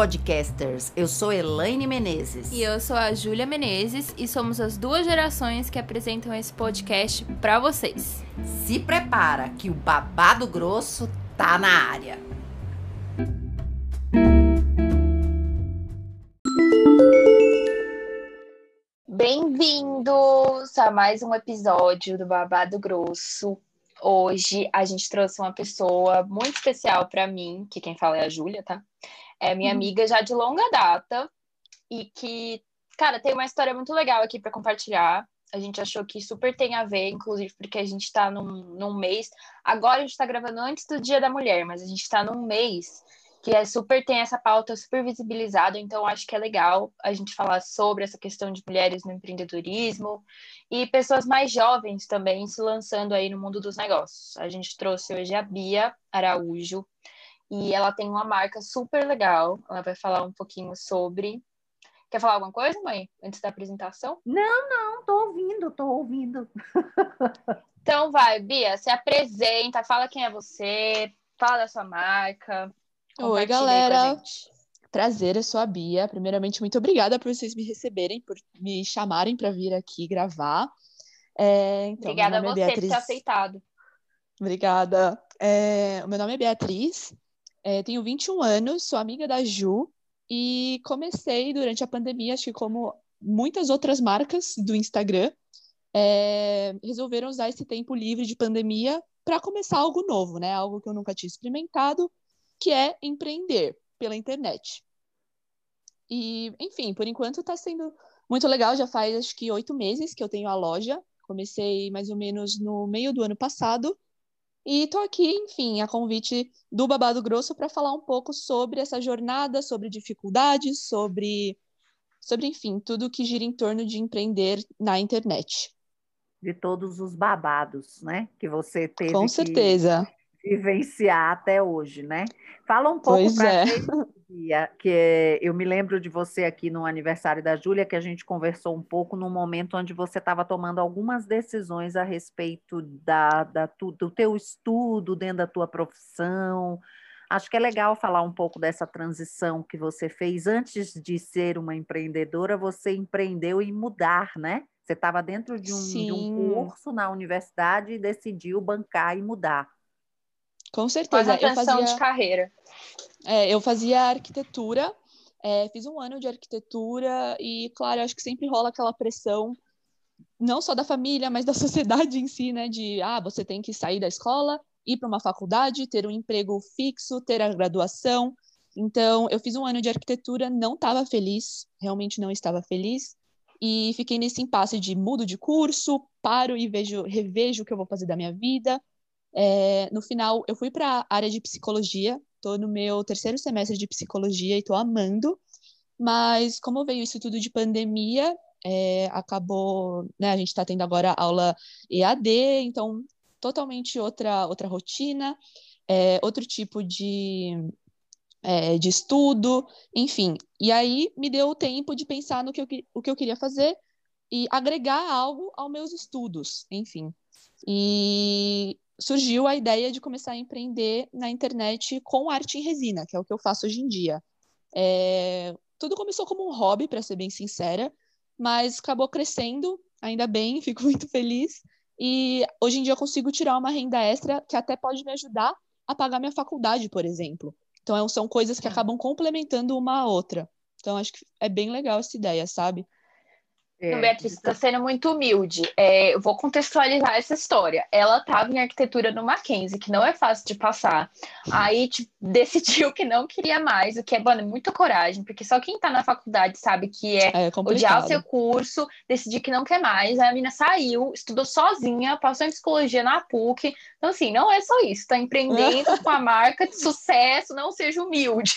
podcasters! Eu sou Elaine Menezes. E eu sou a Júlia Menezes e somos as duas gerações que apresentam esse podcast para vocês. Se prepara que o babado grosso tá na área. Bem-vindos a mais um episódio do Babado Grosso. Hoje a gente trouxe uma pessoa muito especial para mim, que quem fala é a Júlia, tá? É minha uhum. amiga já de longa data e que, cara, tem uma história muito legal aqui para compartilhar. A gente achou que super tem a ver, inclusive porque a gente está num, num mês. Agora a gente está gravando antes do Dia da Mulher, mas a gente está num mês que é super tem essa pauta super visibilizada, então acho que é legal a gente falar sobre essa questão de mulheres no empreendedorismo e pessoas mais jovens também se lançando aí no mundo dos negócios. A gente trouxe hoje a Bia Araújo e ela tem uma marca super legal. Ela vai falar um pouquinho sobre. Quer falar alguma coisa, mãe, antes da apresentação? Não, não, tô ouvindo, tô ouvindo. então vai, Bia, se apresenta, fala quem é você, fala da sua marca. Oi, galera. Prazer, eu sou a Bia. Primeiramente, muito obrigada por vocês me receberem, por me chamarem para vir aqui gravar. É, então, obrigada a é você é por ter aceitado. Obrigada. É, o meu nome é Beatriz, é, tenho 21 anos, sou amiga da Ju e comecei durante a pandemia, acho que como muitas outras marcas do Instagram, é, resolveram usar esse tempo livre de pandemia para começar algo novo, né? Algo que eu nunca tinha experimentado, que é empreender pela internet. E, enfim, por enquanto está sendo muito legal. Já faz acho que oito meses que eu tenho a loja. Comecei mais ou menos no meio do ano passado. E estou aqui, enfim, a convite do Babado Grosso para falar um pouco sobre essa jornada, sobre dificuldades, sobre, sobre, enfim, tudo que gira em torno de empreender na internet. De todos os babados, né? Que você teve. Com certeza. Que vivenciar até hoje, né? Fala um pouco para é. Dia, que eu me lembro de você aqui no aniversário da Júlia, que a gente conversou um pouco no momento onde você estava tomando algumas decisões a respeito da, da, do teu estudo dentro da tua profissão. Acho que é legal falar um pouco dessa transição que você fez antes de ser uma empreendedora, você empreendeu em mudar, né? Você estava dentro de um, de um curso na universidade e decidiu bancar e mudar. Com certeza. eu fazia de carreira. É, eu fazia arquitetura, é, fiz um ano de arquitetura e, claro, acho que sempre rola aquela pressão, não só da família, mas da sociedade em si, né? De, ah, você tem que sair da escola, ir para uma faculdade, ter um emprego fixo, ter a graduação. Então, eu fiz um ano de arquitetura, não estava feliz, realmente não estava feliz, e fiquei nesse impasse de mudo de curso, paro e vejo, revejo o que eu vou fazer da minha vida, é, no final, eu fui para a área de psicologia, estou no meu terceiro semestre de psicologia e estou amando, mas como veio isso tudo de pandemia, é, acabou, né, a gente está tendo agora aula EAD, então totalmente outra, outra rotina, é, outro tipo de, é, de estudo, enfim. E aí me deu o tempo de pensar no que eu, o que eu queria fazer e agregar algo aos meus estudos, enfim. E surgiu a ideia de começar a empreender na internet com arte em resina, que é o que eu faço hoje em dia. É... Tudo começou como um hobby, para ser bem sincera, mas acabou crescendo, ainda bem, fico muito feliz. E hoje em dia eu consigo tirar uma renda extra que até pode me ajudar a pagar minha faculdade, por exemplo. Então são coisas que é. acabam complementando uma a outra. Então acho que é bem legal essa ideia, sabe? É, Beatriz, está sendo muito humilde. É, eu vou contextualizar essa história. Ela estava em arquitetura no Mackenzie, que não é fácil de passar. Aí tipo, decidiu que não queria mais, o que é, mano, muita coragem, porque só quem está na faculdade sabe que é, é odiar o seu curso, decidir que não quer mais. Aí a menina saiu, estudou sozinha, passou em psicologia na PUC. Então, assim, não é só isso. Está empreendendo com a marca de sucesso, não seja humilde.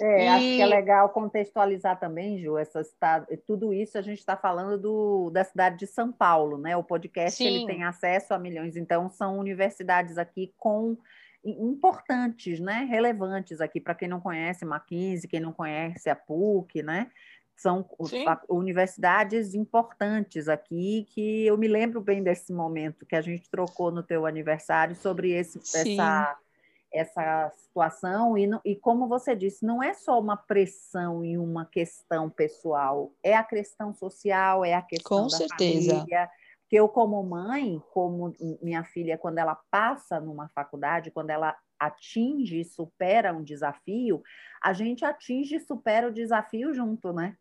É, e... acho que é legal contextualizar também, Ju, essas, tá, tudo isso a gente está falando falando do, da cidade de São Paulo, né? O podcast ele tem acesso a milhões, então são universidades aqui com importantes, né? Relevantes aqui para quem não conhece Mackenzie, quem não conhece a PUC, né? São universidades importantes aqui que eu me lembro bem desse momento que a gente trocou no teu aniversário sobre esse, essa essa situação e, e como você disse, não é só uma pressão e uma questão pessoal, é a questão social, é a questão Com da certeza. família. Porque eu, como mãe, como minha filha, quando ela passa numa faculdade, quando ela atinge e supera um desafio, a gente atinge e supera o desafio junto, né?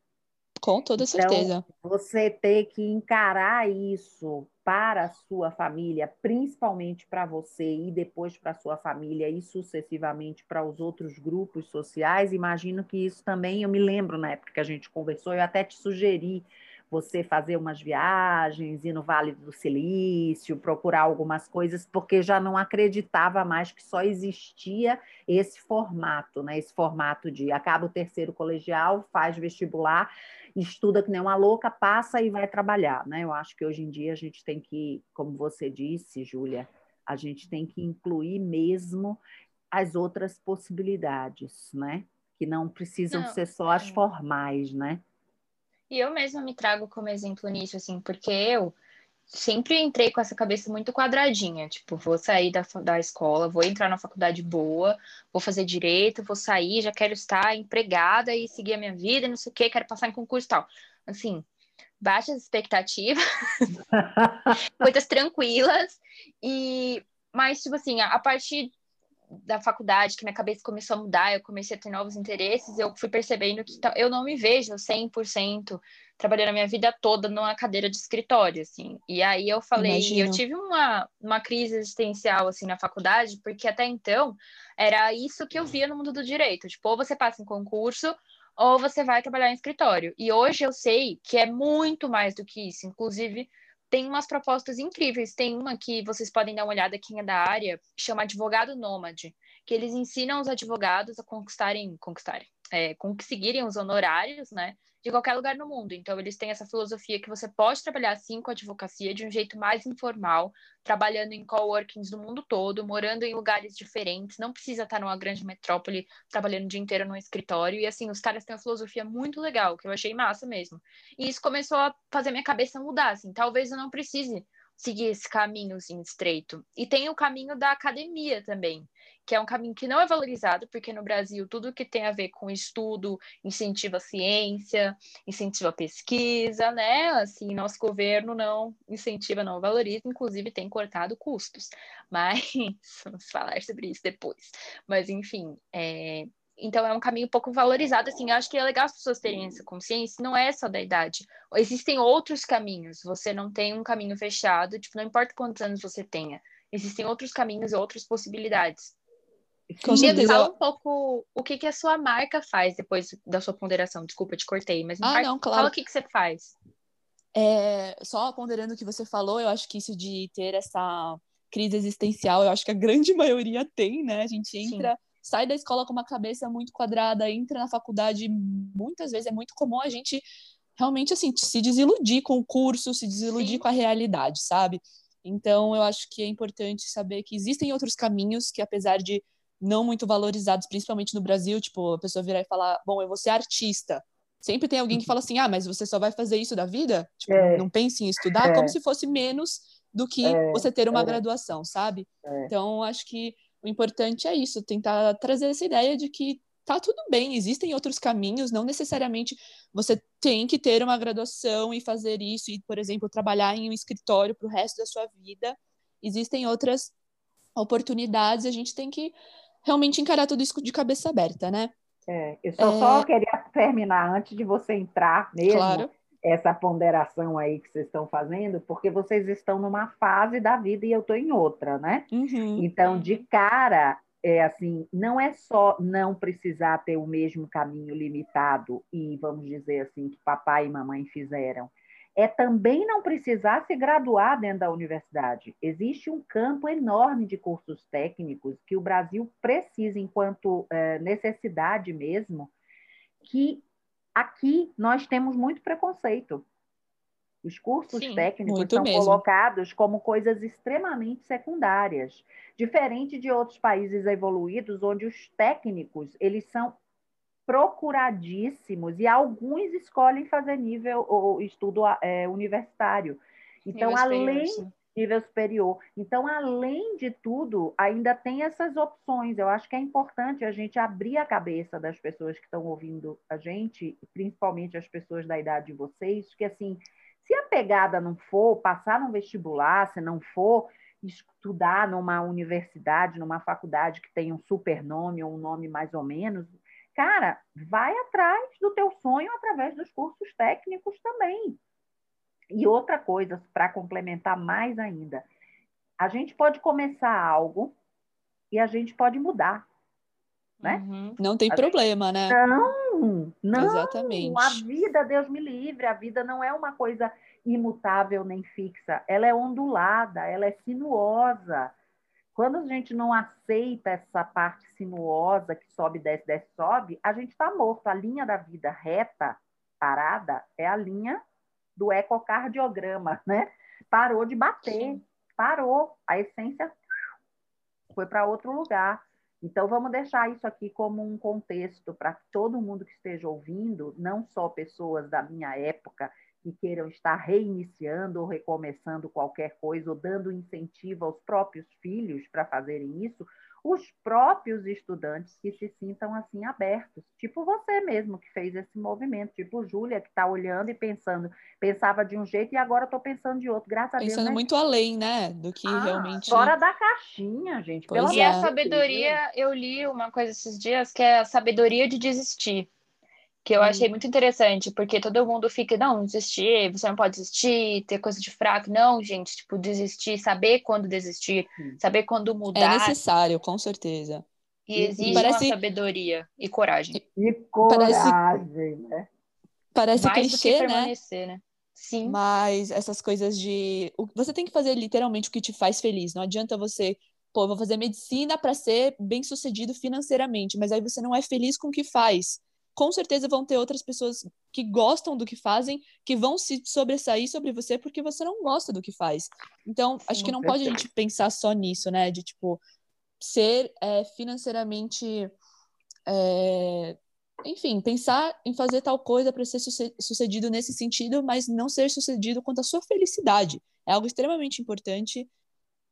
Com toda Então, certeza. você ter que encarar isso para a sua família, principalmente para você e depois para a sua família e sucessivamente para os outros grupos sociais, imagino que isso também, eu me lembro na época que a gente conversou, eu até te sugeri você fazer umas viagens, ir no Vale do Silício, procurar algumas coisas, porque já não acreditava mais que só existia esse formato, né? Esse formato de acaba o terceiro colegial, faz vestibular, estuda que nem uma louca, passa e vai trabalhar, né? Eu acho que hoje em dia a gente tem que, como você disse, Júlia, a gente tem que incluir mesmo as outras possibilidades, né? Que não precisam Não, ser só as formais, né? E eu mesma me trago como exemplo nisso, assim, porque eu sempre entrei com essa cabeça muito quadradinha. Tipo, vou sair da, da escola, vou entrar na faculdade boa, vou fazer direito, vou sair, já quero estar empregada e seguir a minha vida, não sei o quê, quero passar em concurso e tal. Assim, baixas expectativas, coisas tranquilas. E, mas, tipo assim, a partir da faculdade, que minha cabeça começou a mudar, eu comecei a ter novos interesses, eu fui percebendo que eu não me vejo 100% trabalhando a minha vida toda numa cadeira de escritório, assim. E aí eu falei, Imagino. eu tive uma, uma crise existencial, assim, na faculdade, porque até então era isso que eu via no mundo do direito. Tipo, ou você passa em concurso, ou você vai trabalhar em escritório. E hoje eu sei que é muito mais do que isso. Inclusive, tem umas propostas incríveis. Tem uma que vocês podem dar uma olhada quem é da área, chama Advogado Nômade, que eles ensinam os advogados a conquistarem, conquistarem, é, conseguirem os honorários, né, de qualquer lugar no mundo. Então, eles têm essa filosofia que você pode trabalhar assim com a advocacia de um jeito mais informal, trabalhando em coworkings do mundo todo, morando em lugares diferentes, não precisa estar numa grande metrópole trabalhando o dia inteiro num escritório. E assim, os caras têm uma filosofia muito legal, que eu achei massa mesmo. E isso começou a fazer minha cabeça mudar, assim, talvez eu não precise seguir esse caminhozinho estreito. E tem o caminho da academia também, que é um caminho que não é valorizado, porque no Brasil tudo que tem a ver com estudo incentiva a ciência, incentiva a pesquisa, né? Assim, nosso governo não incentiva, não valoriza, inclusive tem cortado custos. Mas vamos falar sobre isso depois. Mas enfim, é, então é um caminho pouco valorizado, assim, eu acho que é legal as pessoas terem essa consciência, não é só da idade. Existem outros caminhos, você não tem um caminho fechado, tipo, não importa quantos anos você tenha, existem outros caminhos e outras possibilidades. Com E certeza. fala um pouco o que, que a sua marca faz depois da sua ponderação. Desculpa, te cortei, mas Ah, par- não, claro. fala o que, que você faz. É, só ponderando o que você falou, eu acho que isso de ter essa crise existencial, eu acho que a grande maioria tem, né? A gente Sim. Sai da escola com uma cabeça muito quadrada, entra na faculdade, muitas vezes é muito comum a gente realmente assim se desiludir com o curso, se desiludir Sim. com a realidade, sabe? Então, eu acho que é importante saber que existem outros caminhos que apesar de não muito valorizados, principalmente no Brasil, tipo, a pessoa virar e falar, bom, eu vou ser artista. Sempre tem alguém que fala assim, ah, mas você só vai fazer isso da vida? Tipo, É. não pense em estudar, É. como se fosse menos do que É, você ter uma é. graduação, sabe? É. Então, acho que o importante é isso, tentar trazer essa ideia de que tá tudo bem, existem outros caminhos, não necessariamente você tem que ter uma graduação e fazer isso e, por exemplo, trabalhar em um escritório para o resto da sua vida. Existem outras oportunidades, a gente tem que realmente encarar tudo isso de cabeça aberta, né? É, eu só, É. só queria terminar antes de você entrar mesmo, Claro. Essa ponderação aí que vocês estão fazendo, porque vocês estão numa fase da vida e eu estou em outra, né? Uhum. Então, de cara, é assim, não é só não precisar ter o mesmo caminho limitado e, vamos dizer assim, que papai e mamãe fizeram. É também não precisar se graduar dentro da universidade. Existe um campo enorme de cursos técnicos que o Brasil precisa, enquanto eh, necessidade mesmo, que aqui nós temos muito preconceito. Os cursos Sim, técnicos são mesmo. colocados como coisas extremamente secundárias, diferente de outros países evoluídos, onde os técnicos eles são procuradíssimos e alguns escolhem fazer nível ou estudo eh, universitário. Então, além sim. Nível superior. Então, além de tudo, ainda tem essas opções. Eu acho que é importante a gente abrir a cabeça das pessoas que estão ouvindo a gente, principalmente as pessoas da idade de vocês, que assim, se a pegada não for passar no vestibular, se não for estudar numa universidade, numa faculdade que tem um super nome ou um nome mais ou menos, cara, vai atrás do teu sonho através dos cursos técnicos também. E outra coisa, para complementar mais ainda, a gente pode começar algo e a gente pode mudar. Né? Uhum. Não tem a problema, gente... né? Não, não. Exatamente. A vida, Deus me livre, a vida não é uma coisa imutável nem fixa, ela é ondulada, ela é sinuosa. Quando a gente não aceita essa parte sinuosa que sobe, desce, desce, sobe, a gente está morto. A linha da vida reta, parada, é a linha do ecocardiograma, né? Parou de bater, parou. A essência foi para outro lugar. Então, vamos deixar isso aqui como um contexto para todo mundo que esteja ouvindo, não só pessoas da minha época que queiram estar reiniciando ou recomeçando qualquer coisa, ou dando incentivo aos próprios filhos para fazerem isso, os próprios estudantes que se sintam assim abertos, tipo você mesmo que fez esse movimento, tipo Júlia que está olhando e pensando, pensava de um jeito e agora estou pensando de outro, graças pensando a Deus. Pensando né? muito além, né, do que ah, realmente. Fora da caixinha, gente. Pois e é. a sabedoria, eu li uma coisa esses dias que é a sabedoria de desistir que eu achei muito interessante, porque todo mundo fica, não, desistir, você não pode desistir, ter coisa de fraco. Não, gente, tipo, desistir, saber quando desistir, saber quando mudar. É necessário, com certeza. E exige parece... uma sabedoria e coragem. E coragem, né? Parece Mais clichê, né? né? Sim. Mas essas coisas de. Você tem que fazer literalmente o que te faz feliz. Não adianta você pô, vou fazer medicina para ser bem sucedido financeiramente, mas aí você não é feliz com o que faz com certeza vão ter outras pessoas que gostam do que fazem, que vão se sobressair sobre você porque você não gosta do que faz. Então, acho que não pode a gente pensar só nisso, né? De, tipo, ser é, financeiramente. É, enfim, pensar em fazer tal coisa para ser sucedido nesse sentido, mas não ser sucedido quanto à sua felicidade. É algo extremamente importante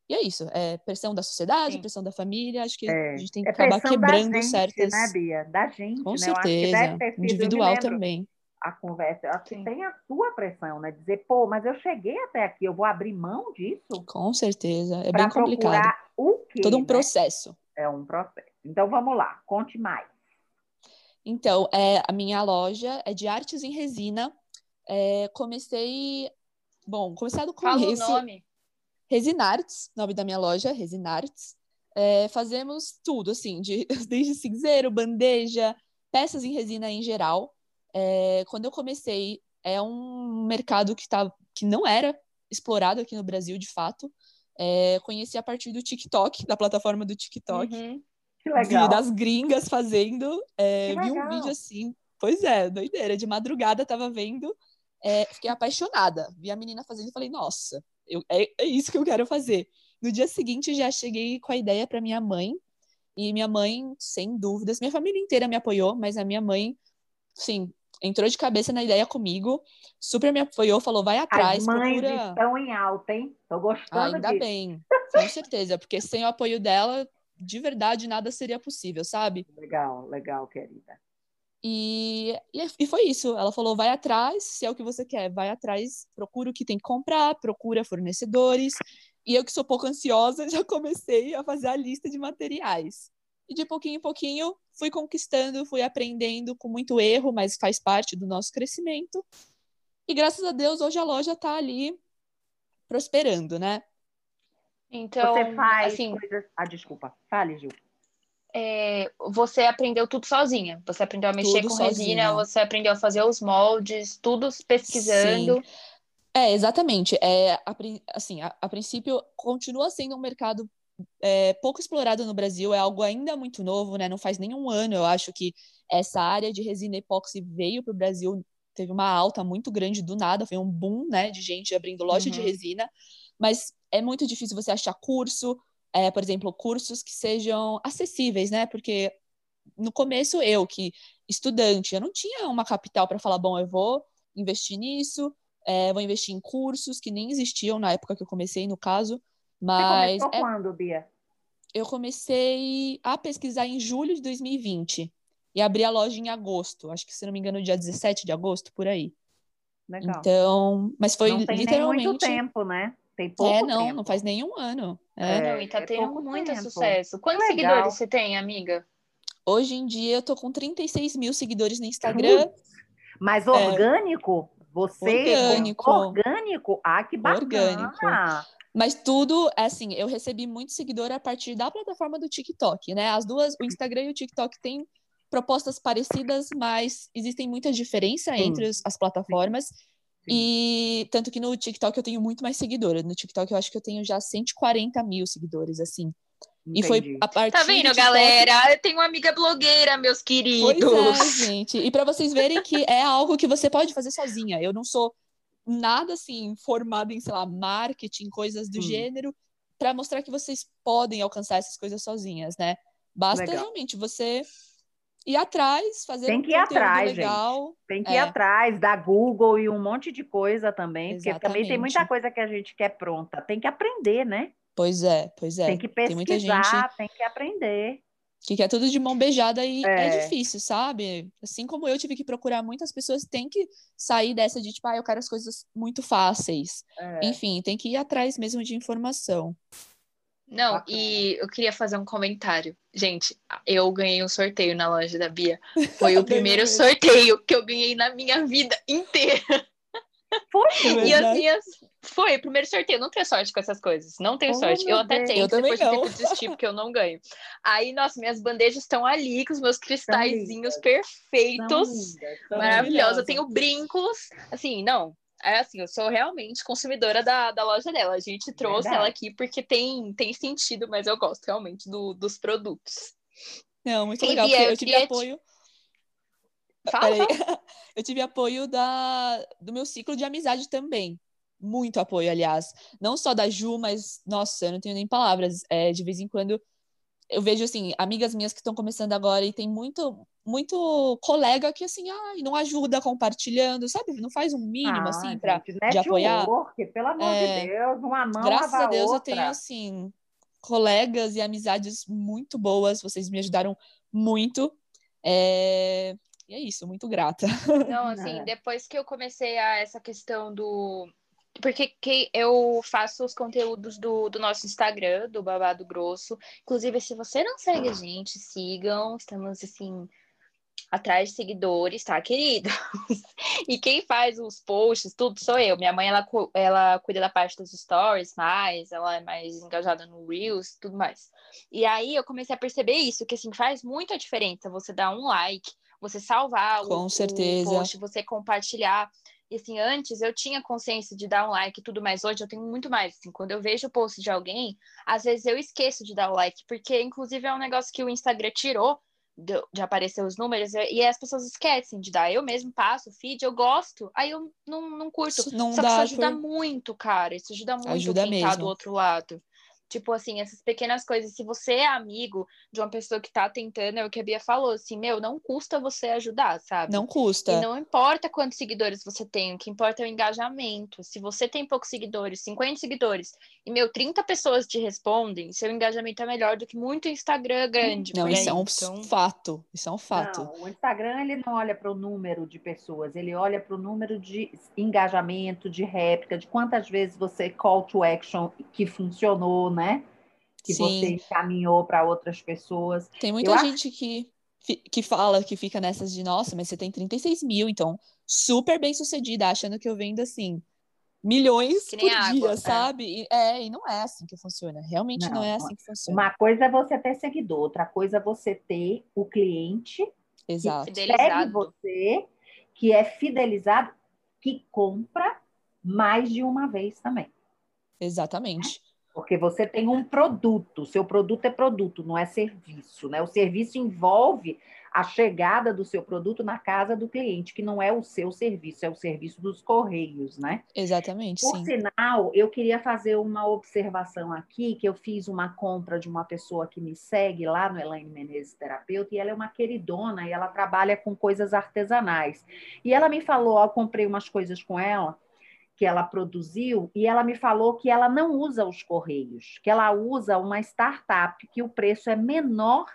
e é isso, é pressão da sociedade, Sim. pressão da família, acho que é. a gente tem que é acabar quebrando gente, certas. Né, Bia? Da gente, Com né? certeza. Individual também. A conversa, acho que tem a sua pressão, né? Dizer, pô, mas eu cheguei até aqui, eu vou abrir mão disso? Com certeza, é bem complicado. O quê, Todo um né? processo. É um processo. Então vamos lá, conte mais. Então, é, a minha loja é de artes em resina. É, comecei. Bom, começar do começo. Fala o nome. Resinarts, nome da minha loja, Resinarts. É, fazemos tudo, assim, de, desde cinzeiro, bandeja, peças em resina em geral. É, quando eu comecei, é um mercado que, tá, que não era explorado aqui no Brasil, de fato. É, conheci a partir do TikTok, da plataforma do TikTok. Uhum. Que legal. Das gringas fazendo. É, vi um vídeo assim. Pois é, doideira. De madrugada tava vendo. É, fiquei apaixonada. Vi a menina fazendo e falei, nossa, eu, é, é isso que eu quero fazer. No dia seguinte, já cheguei com a ideia para minha mãe. E minha mãe, sem dúvidas, minha família inteira me apoiou, mas a minha mãe, sim, entrou de cabeça na ideia comigo, super me apoiou, falou, vai atrás, As mães procura... estão em alta, hein? Tô gostando Ainda disso. bem, com certeza, porque sem o apoio dela, de verdade, nada seria possível, sabe? Legal, legal, querida. E, e, foi isso. Ela falou: vai atrás, se é o que você quer, vai atrás, procura o que tem que comprar, procura fornecedores. E eu, que sou pouco ansiosa, já comecei a fazer a lista de materiais. E de pouquinho em pouquinho fui conquistando, fui aprendendo com muito erro, mas faz parte do nosso crescimento. E graças a Deus, hoje a loja está ali prosperando, né? Então, você faz assim, coisas. Ah, desculpa. Fale, Gil é, você aprendeu tudo sozinha. Você aprendeu a mexer tudo com sozinha. resina, você aprendeu a fazer os moldes, tudo pesquisando. Sim. É, exatamente. É, a, assim, a, a, princípio, continua sendo um mercado é, pouco explorado no Brasil, é algo ainda muito novo, né? Não faz nenhum ano, eu acho que essa área de resina epóxi veio para o Brasil, teve uma alta muito grande do nada, foi um boom, né, de gente abrindo loja uhum. de resina, mas é muito difícil você achar curso, é, por exemplo, cursos que sejam acessíveis, né? Porque no começo eu, que estudante, eu não tinha uma capital para falar, bom, eu vou investir nisso, É, vou investir em cursos que nem existiam na época que eu comecei, no caso. Mas. Você começou é... quando, Bia? Eu comecei a pesquisar em julho de 2020 e abri a loja em agosto. Acho que, se não me engano, dia 17 de agosto, por aí. Legal. Então, mas foi não tem literalmente. Nem muito tempo, né? Tem pouco É, não, tempo. não faz nenhum ano. É, é. não, e tá é tendo muito tempo. sucesso. Quantos Legal. seguidores você tem, amiga? Hoje em dia eu tô com 36 mil seguidores no Instagram. Mas orgânico? Você Orgânico. orgânico? Ah, que bacana. Orgânico. Mas tudo, assim, eu recebi muito seguidor a partir da plataforma do TikTok, né? As duas, o Instagram e o TikTok têm propostas parecidas, mas existem muita diferença Sim. entre as plataformas. E tanto que no TikTok eu tenho muito mais seguidores. No TikTok eu acho que eu tenho já 140 mil seguidores, assim. E foi Entendi. a partir Tá do vendo, galera? Eu tenho uma amiga blogueira, meus queridos. Pois é, gente. E para vocês verem que é algo que você pode fazer sozinha. Eu não sou nada assim formada em, sei lá, marketing, coisas do Hum. gênero, para mostrar que vocês podem alcançar essas coisas sozinhas, né? Basta Legal. realmente você ir atrás, fazer Tem um que ir conteúdo atrás, gente. legal. Tem que ir É. atrás da Google e um monte de coisa também, porque também tem Exatamente. muita coisa que a gente quer pronta. Tem que aprender, né? Pois é, pois é. tem que Tem muita pesquisar, gente tem que aprender. que quer tudo de mão beijada e é. É. difícil, sabe? Assim como eu tive que procurar, muitas pessoas têm que sair dessa de tipo, ah, eu quero as coisas muito fáceis. É. Enfim, tem que ir atrás mesmo de informação. Não, Bacana. e eu queria fazer um comentário. Gente, eu ganhei um sorteio na loja da Bia. Foi o primeiro sorteio que eu ganhei na minha vida inteira. Foi, E as minhas. Foi o primeiro sorteio. Eu não tenho sorte com essas coisas. Não tenho Oh, sorte. Eu até Deus. tenho, Eu depois de não. tempo desistir, porque eu não ganho. Aí, nossa, minhas bandejas estão ali com os meus cristalzinhos perfeitos. Maravilhosa. Eu tenho brincos. Assim, não. É assim, eu sou realmente consumidora da, da loja dela. A gente trouxe Verdade. ela aqui porque tem, tem sentido, mas eu gosto realmente do- dos produtos. Não, muito legal, eu tive apoio. Fala, Peraí. fala. Eu tive apoio da... do meu ciclo de amizade também. Muito apoio, aliás. Não só da Ju, mas, nossa, eu não tenho nem palavras. É, de vez em quando eu vejo, assim, amigas minhas que estão começando agora e tem muito, muito colega que, assim, ai, não ajuda compartilhando, sabe? Não faz um mínimo, Ah, assim, pra. gente, de apoiar. network, pelo amor É. de Deus, uma mão Graças a Deus outra. eu tenho, assim, colegas e amizades muito boas. Vocês me ajudaram muito. É... E é isso, muito grata. Não, assim, É. depois que eu comecei a essa questão do. Porque que eu faço os conteúdos do, do nosso Instagram, do Babado Grosso. Inclusive, se você não segue a gente, sigam. Estamos, assim, atrás de seguidores, tá, querido? e quem faz os posts, tudo sou eu. Minha mãe, ela, ela cuida da parte dos stories mais, ela é mais engajada no Reels, tudo mais. E aí eu comecei a perceber isso, que, assim, faz muita diferença você dar um like, você salvar o- Com o certeza. post, você compartilhar. E assim, antes eu tinha consciência de dar um like e tudo mais. Hoje eu tenho muito mais. Assim, quando eu vejo o post de alguém, às vezes eu esqueço de dar o like, porque inclusive é um negócio que o Instagram tirou de, de aparecer os números e as pessoas esquecem de dar. Eu mesmo passo o feed, eu gosto, aí eu não, não curto. Isso não Só que isso dá ajuda por- muito, cara. Isso ajuda muito Ajuda quem tá mesmo. do outro lado. Tipo assim, essas pequenas coisas. Se você é amigo de uma pessoa que tá tentando, é o que a Bia falou, assim, meu, não custa você ajudar, sabe? Não custa. E não importa quantos seguidores você tem, o que importa é o engajamento. Se você tem poucos seguidores, 50 seguidores, e, meu, 30 pessoas te respondem, seu engajamento é melhor do que muito Instagram grande. Não, isso aí. é um Então, fato. Isso é um fato. Não, o Instagram ele não olha para o número de pessoas, ele olha para o número de engajamento, de réplica, de quantas vezes você call to action que funcionou, né? Que Sim. você encaminhou para outras pessoas. Tem muita Eu acho- gente que, fi- que fala que fica nessas de, nossa, mas você tem 36 mil, então super bem sucedida, achando que eu vendo assim milhões Que por água, dia, é. sabe? E, é, e não é assim que funciona. Realmente não, Não, é não assim que funciona. Uma coisa é você ter seguidor, outra coisa é você ter o cliente Exato. segue fidelizado. você, que é fidelizado, que compra mais de uma vez também. Exatamente. Porque você tem um produto, seu produto é produto, não é serviço, né? O serviço envolve a chegada do seu produto na casa do cliente, que não é o seu serviço, é o serviço dos correios, né? Exatamente, Por sim. sinal, eu queria fazer uma observação aqui, que eu fiz uma compra de uma pessoa que me segue lá no Elaine Menezes Terapeuta, e ela é uma queridona, e ela trabalha com coisas artesanais. E ela me falou, ó, eu comprei umas coisas com ela, que ela produziu e ela me falou que ela não usa os correios, que ela usa uma startup que o preço é menor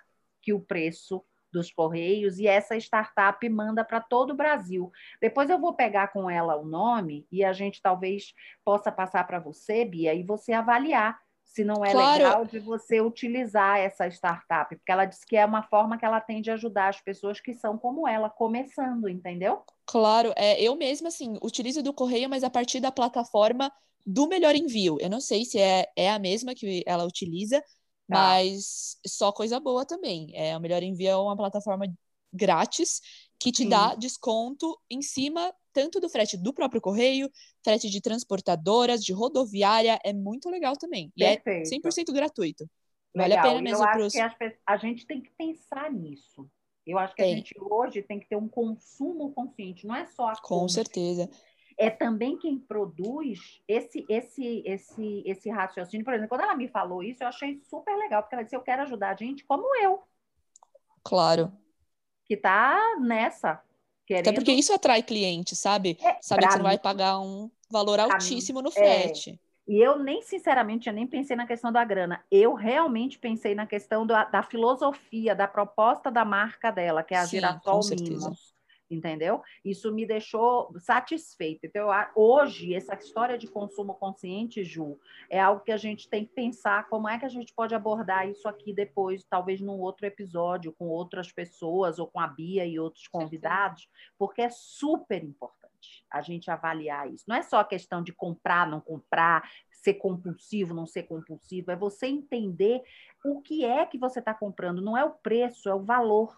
que o preço dos correios e essa startup manda para todo o Brasil. Depois eu vou pegar com ela o nome e a gente talvez possa passar para você, Bia, e você avaliar se não é claro. legal de você utilizar essa startup, porque ela disse que é uma forma que ela tem de ajudar as pessoas que são como ela, começando, entendeu? Claro, é, eu mesma, assim, utilizo do correio, mas a partir da plataforma do Melhor Envio. Eu não sei se é, é a mesma que ela utiliza, tá. mas só coisa boa também. É, o Melhor Envio é uma plataforma grátis que te Sim. dá desconto em cima tanto do frete do próprio correio, frete de transportadoras, de rodoviária, é muito legal também. E é Perfeito. é 100% gratuito. Vale legal. a pena mesmo. Eu acho que a gente tem que pensar nisso. Eu acho que tem. a gente hoje tem que ter um consumo consciente, não é só a Com compra. certeza. É também quem produz esse esse esse esse raciocínio. Por exemplo, quando ela me falou isso, eu achei super legal, porque ela disse: "Eu quero ajudar a gente como eu". Claro. Que tá nessa, Querendo... Até porque isso atrai cliente, sabe? É, sabe que você não vai pagar um valor altíssimo mim, no frete. É. E eu nem, sinceramente, eu nem pensei na questão da grana. Eu realmente pensei na questão da, da filosofia, da proposta da marca dela, que é a Sim, Girassol Mimos entendeu? Isso me deixou satisfeita. Então, hoje, essa história de consumo consciente, Ju, é algo que a gente tem que pensar como é que a gente pode abordar isso aqui depois, talvez num outro episódio, com outras pessoas, ou com a Bia e outros convidados, porque é super importante a gente avaliar isso. Não é só a questão de comprar, não comprar, ser compulsivo, não ser compulsivo, é você entender o que é que você está comprando, não é o preço, é o valor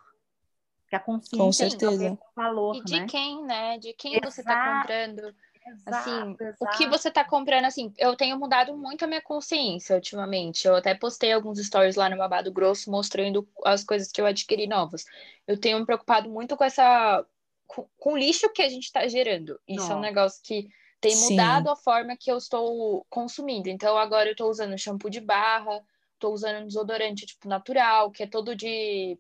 que a consciência Com certeza. tem valor, E de né? quem, né? De quem exato, você está comprando. Exato, assim, exato. o que você está comprando, assim, eu tenho mudado muito a minha consciência ultimamente. Eu até postei alguns stories lá no Babado Grosso mostrando as coisas que eu adquiri novas. Eu tenho me preocupado muito com essa. com, com o lixo que a gente está gerando. Isso Nossa. é um negócio que tem mudado Sim. a forma que eu estou consumindo. Então, agora eu estou usando shampoo de barra, estou usando um desodorante, tipo, natural, que é todo de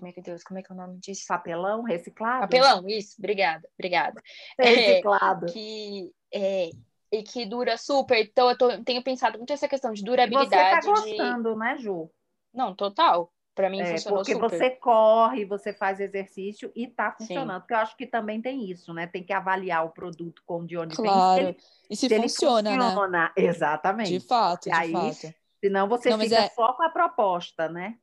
meu Deus, como é que é o nome disso? Papelão reciclado? Papelão, isso, obrigada, obrigada. Reciclado. É, que, é, e que dura super. Então, eu tô, tenho pensado muito essa questão de durabilidade. Você tá gostando, de... né, Ju? Não, total. Para mim é, funcionou porque super. você corre, você faz exercício e tá funcionando. Sim. Porque eu acho que também tem isso, né? Tem que avaliar o produto com de onde claro. vem. E se, se funciona, funciona, né? Exatamente. De fato, de aí, fato. Senão você Não, fica é... só com a proposta, né?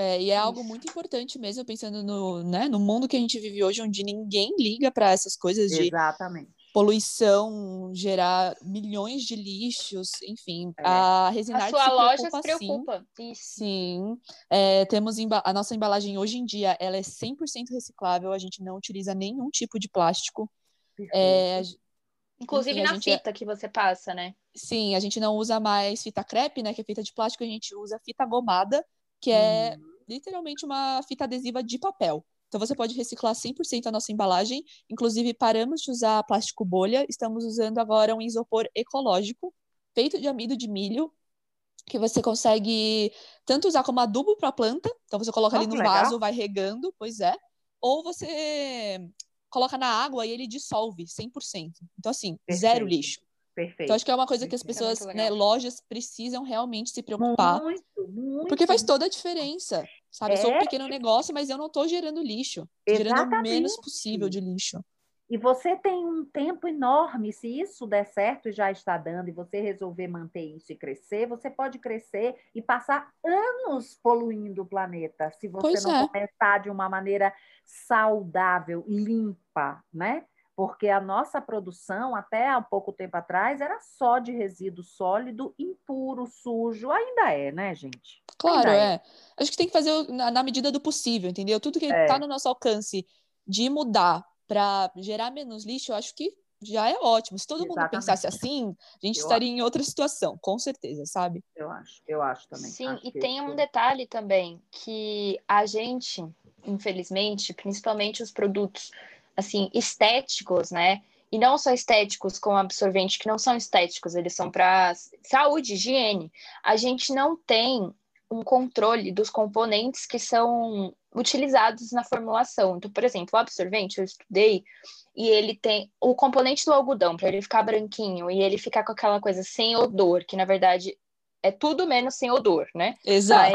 É, e é algo muito importante mesmo, pensando no, né, no mundo que a gente vive hoje, onde ninguém liga para essas coisas de Exatamente. poluição, gerar milhões de lixos, enfim. É. A Resinarte a sua se loja se preocupa. Sim, sim. É, temos a nossa embalagem hoje em dia, ela é 100% reciclável, a gente não utiliza nenhum tipo de plástico. É, Inclusive na fita é... que você passa, né? Sim, a gente não usa mais fita crepe, né, que é feita de plástico, a gente usa fita gomada, que é uhum. literalmente uma fita adesiva de papel. Então você pode reciclar 100% a nossa embalagem, inclusive paramos de usar plástico bolha, estamos usando agora um isopor ecológico feito de amido de milho, que você consegue tanto usar como adubo para a planta, então você coloca oh, ali no legal. vaso, vai regando, pois é, ou você coloca na água e ele dissolve 100%. Então assim, Perfeito. zero lixo. Perfeito. Então, acho que é uma coisa que as pessoas, é né, lojas precisam realmente se preocupar. Muito, muito. Porque faz toda a diferença. Sabe? É. Eu sou um é. pequeno negócio, mas eu não estou gerando lixo. Gerando o menos possível de lixo. E você tem um tempo enorme, se isso der certo e já está dando, e você resolver manter isso e crescer, você pode crescer e passar anos poluindo o planeta, se você pois não é. começar de uma maneira saudável, limpa, né? Porque a nossa produção, até há pouco tempo atrás, era só de resíduo sólido, impuro, sujo. Ainda é, né, gente? Claro, é. é. Acho que tem que fazer na, na medida do possível, entendeu? Tudo que está é. Tá no nosso alcance de mudar para gerar menos lixo, eu acho que já é ótimo. Se todo Exatamente. mundo pensasse assim, a gente eu estaria acho. em outra situação, com certeza, sabe? Eu acho, eu acho também. Sim, acho e tem um detalhe também, que a gente, infelizmente, principalmente os produtos assim, estéticos, né? E não só estéticos com absorvente, que não são estéticos, eles são para saúde, higiene. A gente não tem um controle dos componentes que são utilizados na formulação. Então, por exemplo, o absorvente, eu estudei, e ele tem o componente do algodão, para ele ficar branquinho e ele ficar com aquela coisa sem odor, que na verdade é tudo menos sem odor, né? Exato.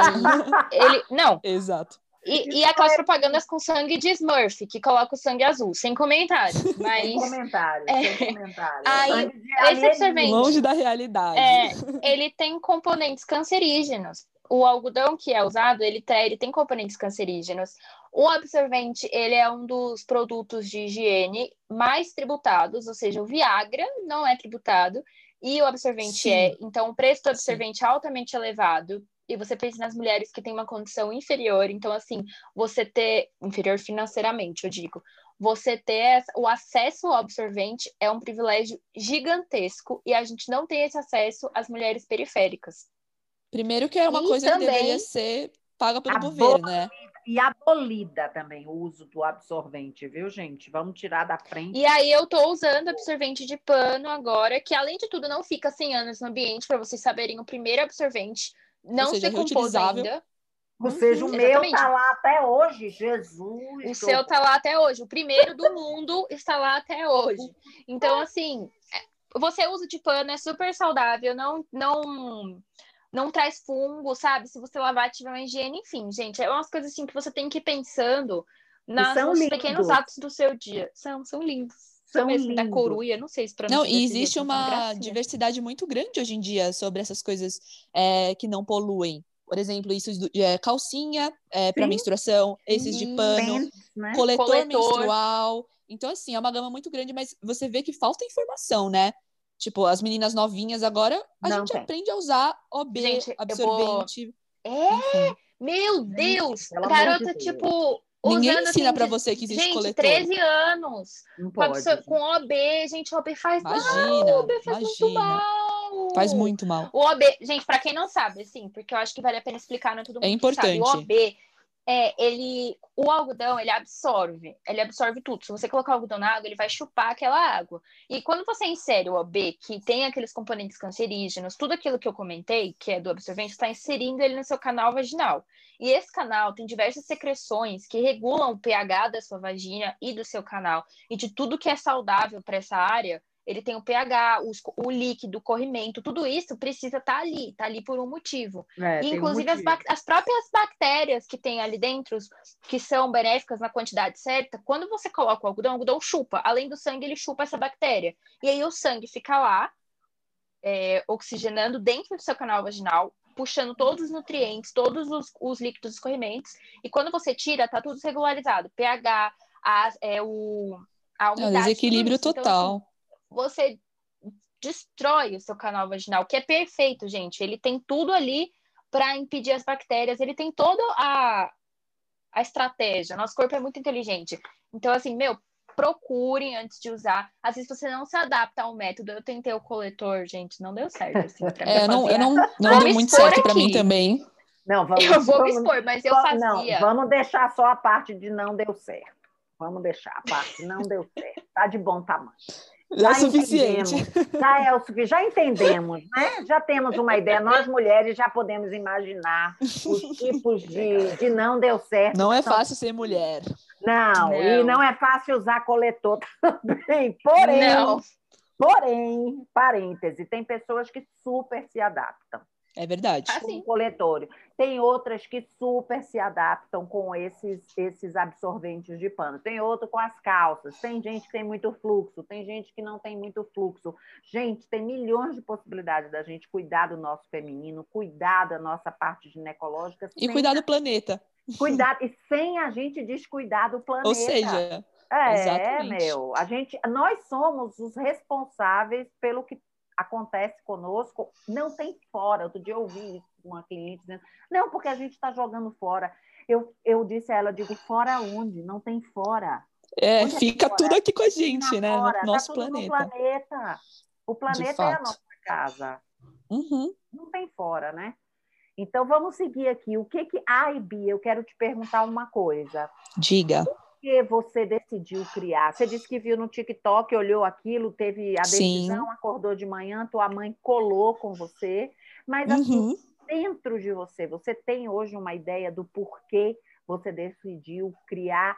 ele, não. Exato. E, e aquelas propagandas com sangue de Smurf, que coloca o sangue azul, sem comentário. Mas... Sem comentário, é... sem comentário. Aí, esse absorvente... Longe da realidade. É, ele tem componentes cancerígenos. O algodão que é usado, ele, tem, ele tem componentes cancerígenos. O absorvente, ele é um dos produtos de higiene mais tributados, ou seja, o Viagra não é tributado e o absorvente Sim. é. Então, o preço do absorvente Sim. é altamente elevado e você pensa nas mulheres que têm uma condição inferior, então assim, você ter inferior financeiramente, eu digo, você ter o acesso ao absorvente é um privilégio gigantesco e a gente não tem esse acesso às mulheres periféricas. Primeiro que é uma e coisa também, que deveria ser paga pelo governo, né? E abolida também o uso do absorvente, viu, gente? Vamos tirar da frente. E aí eu tô usando absorvente de pano agora, que além de tudo não fica 100 anos no ambiente, para vocês saberem, o primeiro absorvente não seja, se compôs ainda. Ou seja, o uhum, meu está lá até hoje, Jesus. O seu está lá até hoje. O primeiro do mundo está lá até hoje. Então, assim, é, você usa de pano, é super saudável, não, não, não traz fungo, sabe? Se você lavar, tiver uma higiene, enfim, gente, é umas coisas assim que você tem que ir pensando nas, nos lindos. pequenos atos do seu dia. São, são lindos são mesmo da coruia, não sei se para Não, e existe uma diversidade muito grande hoje em dia sobre essas coisas é, que não poluem. Por exemplo, isso de é, calcinha é, para menstruação, esses de pano, né? coletor, coletor, menstrual. Então, assim, é uma gama muito grande, mas você vê que falta informação, né? Tipo, as meninas novinhas agora, a não gente tem. aprende a usar OB, gente, absorvente. Vou... É! Meu Deus! Garota, tipo, Ninguém Usando, ensina assim, para você que existe gente, coletor. 13 anos. Não pode, com, com OB, gente, OB faz imagina, mal. OB faz imagina. muito mal. Faz muito mal. O OB, gente, para quem não sabe, assim, porque eu acho que vale a pena explicar, não é todo mundo É importante. Sabe. O OB é, ele, o algodão, ele absorve, ele absorve tudo. Se você colocar algodão na água, ele vai chupar aquela água. E quando você insere o OB, que tem aqueles componentes cancerígenos, tudo aquilo que eu comentei, que é do absorvente, está inserindo ele no seu canal vaginal. E esse canal tem diversas secreções que regulam o pH da sua vagina e do seu canal, e de tudo que é saudável para essa área, ele tem o pH, os, o líquido, o corrimento, tudo isso precisa estar tá ali, está ali por um motivo. É, e, inclusive, um motivo. As, as, próprias bactérias que tem ali dentro, que são benéficas na quantidade certa, quando você coloca o algodão, o algodão chupa. Além do sangue, ele chupa essa bactéria. E aí o sangue fica lá, é, oxigenando dentro do seu canal vaginal, puxando todos os nutrientes, todos os, os líquidos. E quando você tira, tá tudo regularizado. pH, a, é, o, a é umidade. É, desequilíbrio então, total. Então, você destrói o seu canal vaginal, que é perfeito, gente. Ele tem tudo ali para impedir as bactérias, ele tem toda a, a estratégia. Nosso corpo é muito inteligente. Então, assim, meu, procurem antes de usar. Às vezes você não se adapta ao método. Eu tentei o coletor, gente, não deu certo. Assim, é, não, eu não, não deu muito certo para mim também. Não, vamos, eu vou vamos, me expor, mas eu fazia. Não, vamos deixar só a parte de não deu certo. Vamos deixar a parte não deu certo. Tá de bom tamanho. Já, é suficiente. Já é o suficiente, já entendemos, né? Já temos uma ideia. Nós mulheres já podemos imaginar os tipos de, de não deu certo. Não é fácil ser mulher. Não, não, e não é fácil usar coletor também. Porém, não. porém, parêntese, tem pessoas que super se adaptam. É verdade. Com o coletório. Tem outras que super se adaptam com esses, esses absorventes de pano. Tem outro com as calças. Tem gente que tem muito fluxo, tem gente que não tem muito fluxo. Gente, tem milhões de possibilidades da gente cuidar do nosso feminino, cuidar da nossa parte ginecológica. E cuidar do planeta. Cuidar, e sem a gente descuidar do planeta. Ou seja, é, exatamente. meu, a gente, nós somos os responsáveis pelo que acontece conosco, não tem fora. Outro dia eu ouvi uma cliente dizendo, não, porque a gente está jogando fora. Eu, eu disse a ela, digo, fora onde? Não tem fora. É, onde é fica é tudo aqui com a gente, né? Fora, no tá nosso tá planeta. planeta. O planeta é a nossa casa. Uhum. Não tem fora, né? Então vamos seguir aqui. O que que. Ai, Bia, eu quero te perguntar uma coisa. Diga que você decidiu criar? Você disse que viu no TikTok, olhou aquilo, teve a decisão, Sim. acordou de manhã, tua mãe colou com você, mas assim, dentro de você, você tem hoje uma ideia do porquê você decidiu criar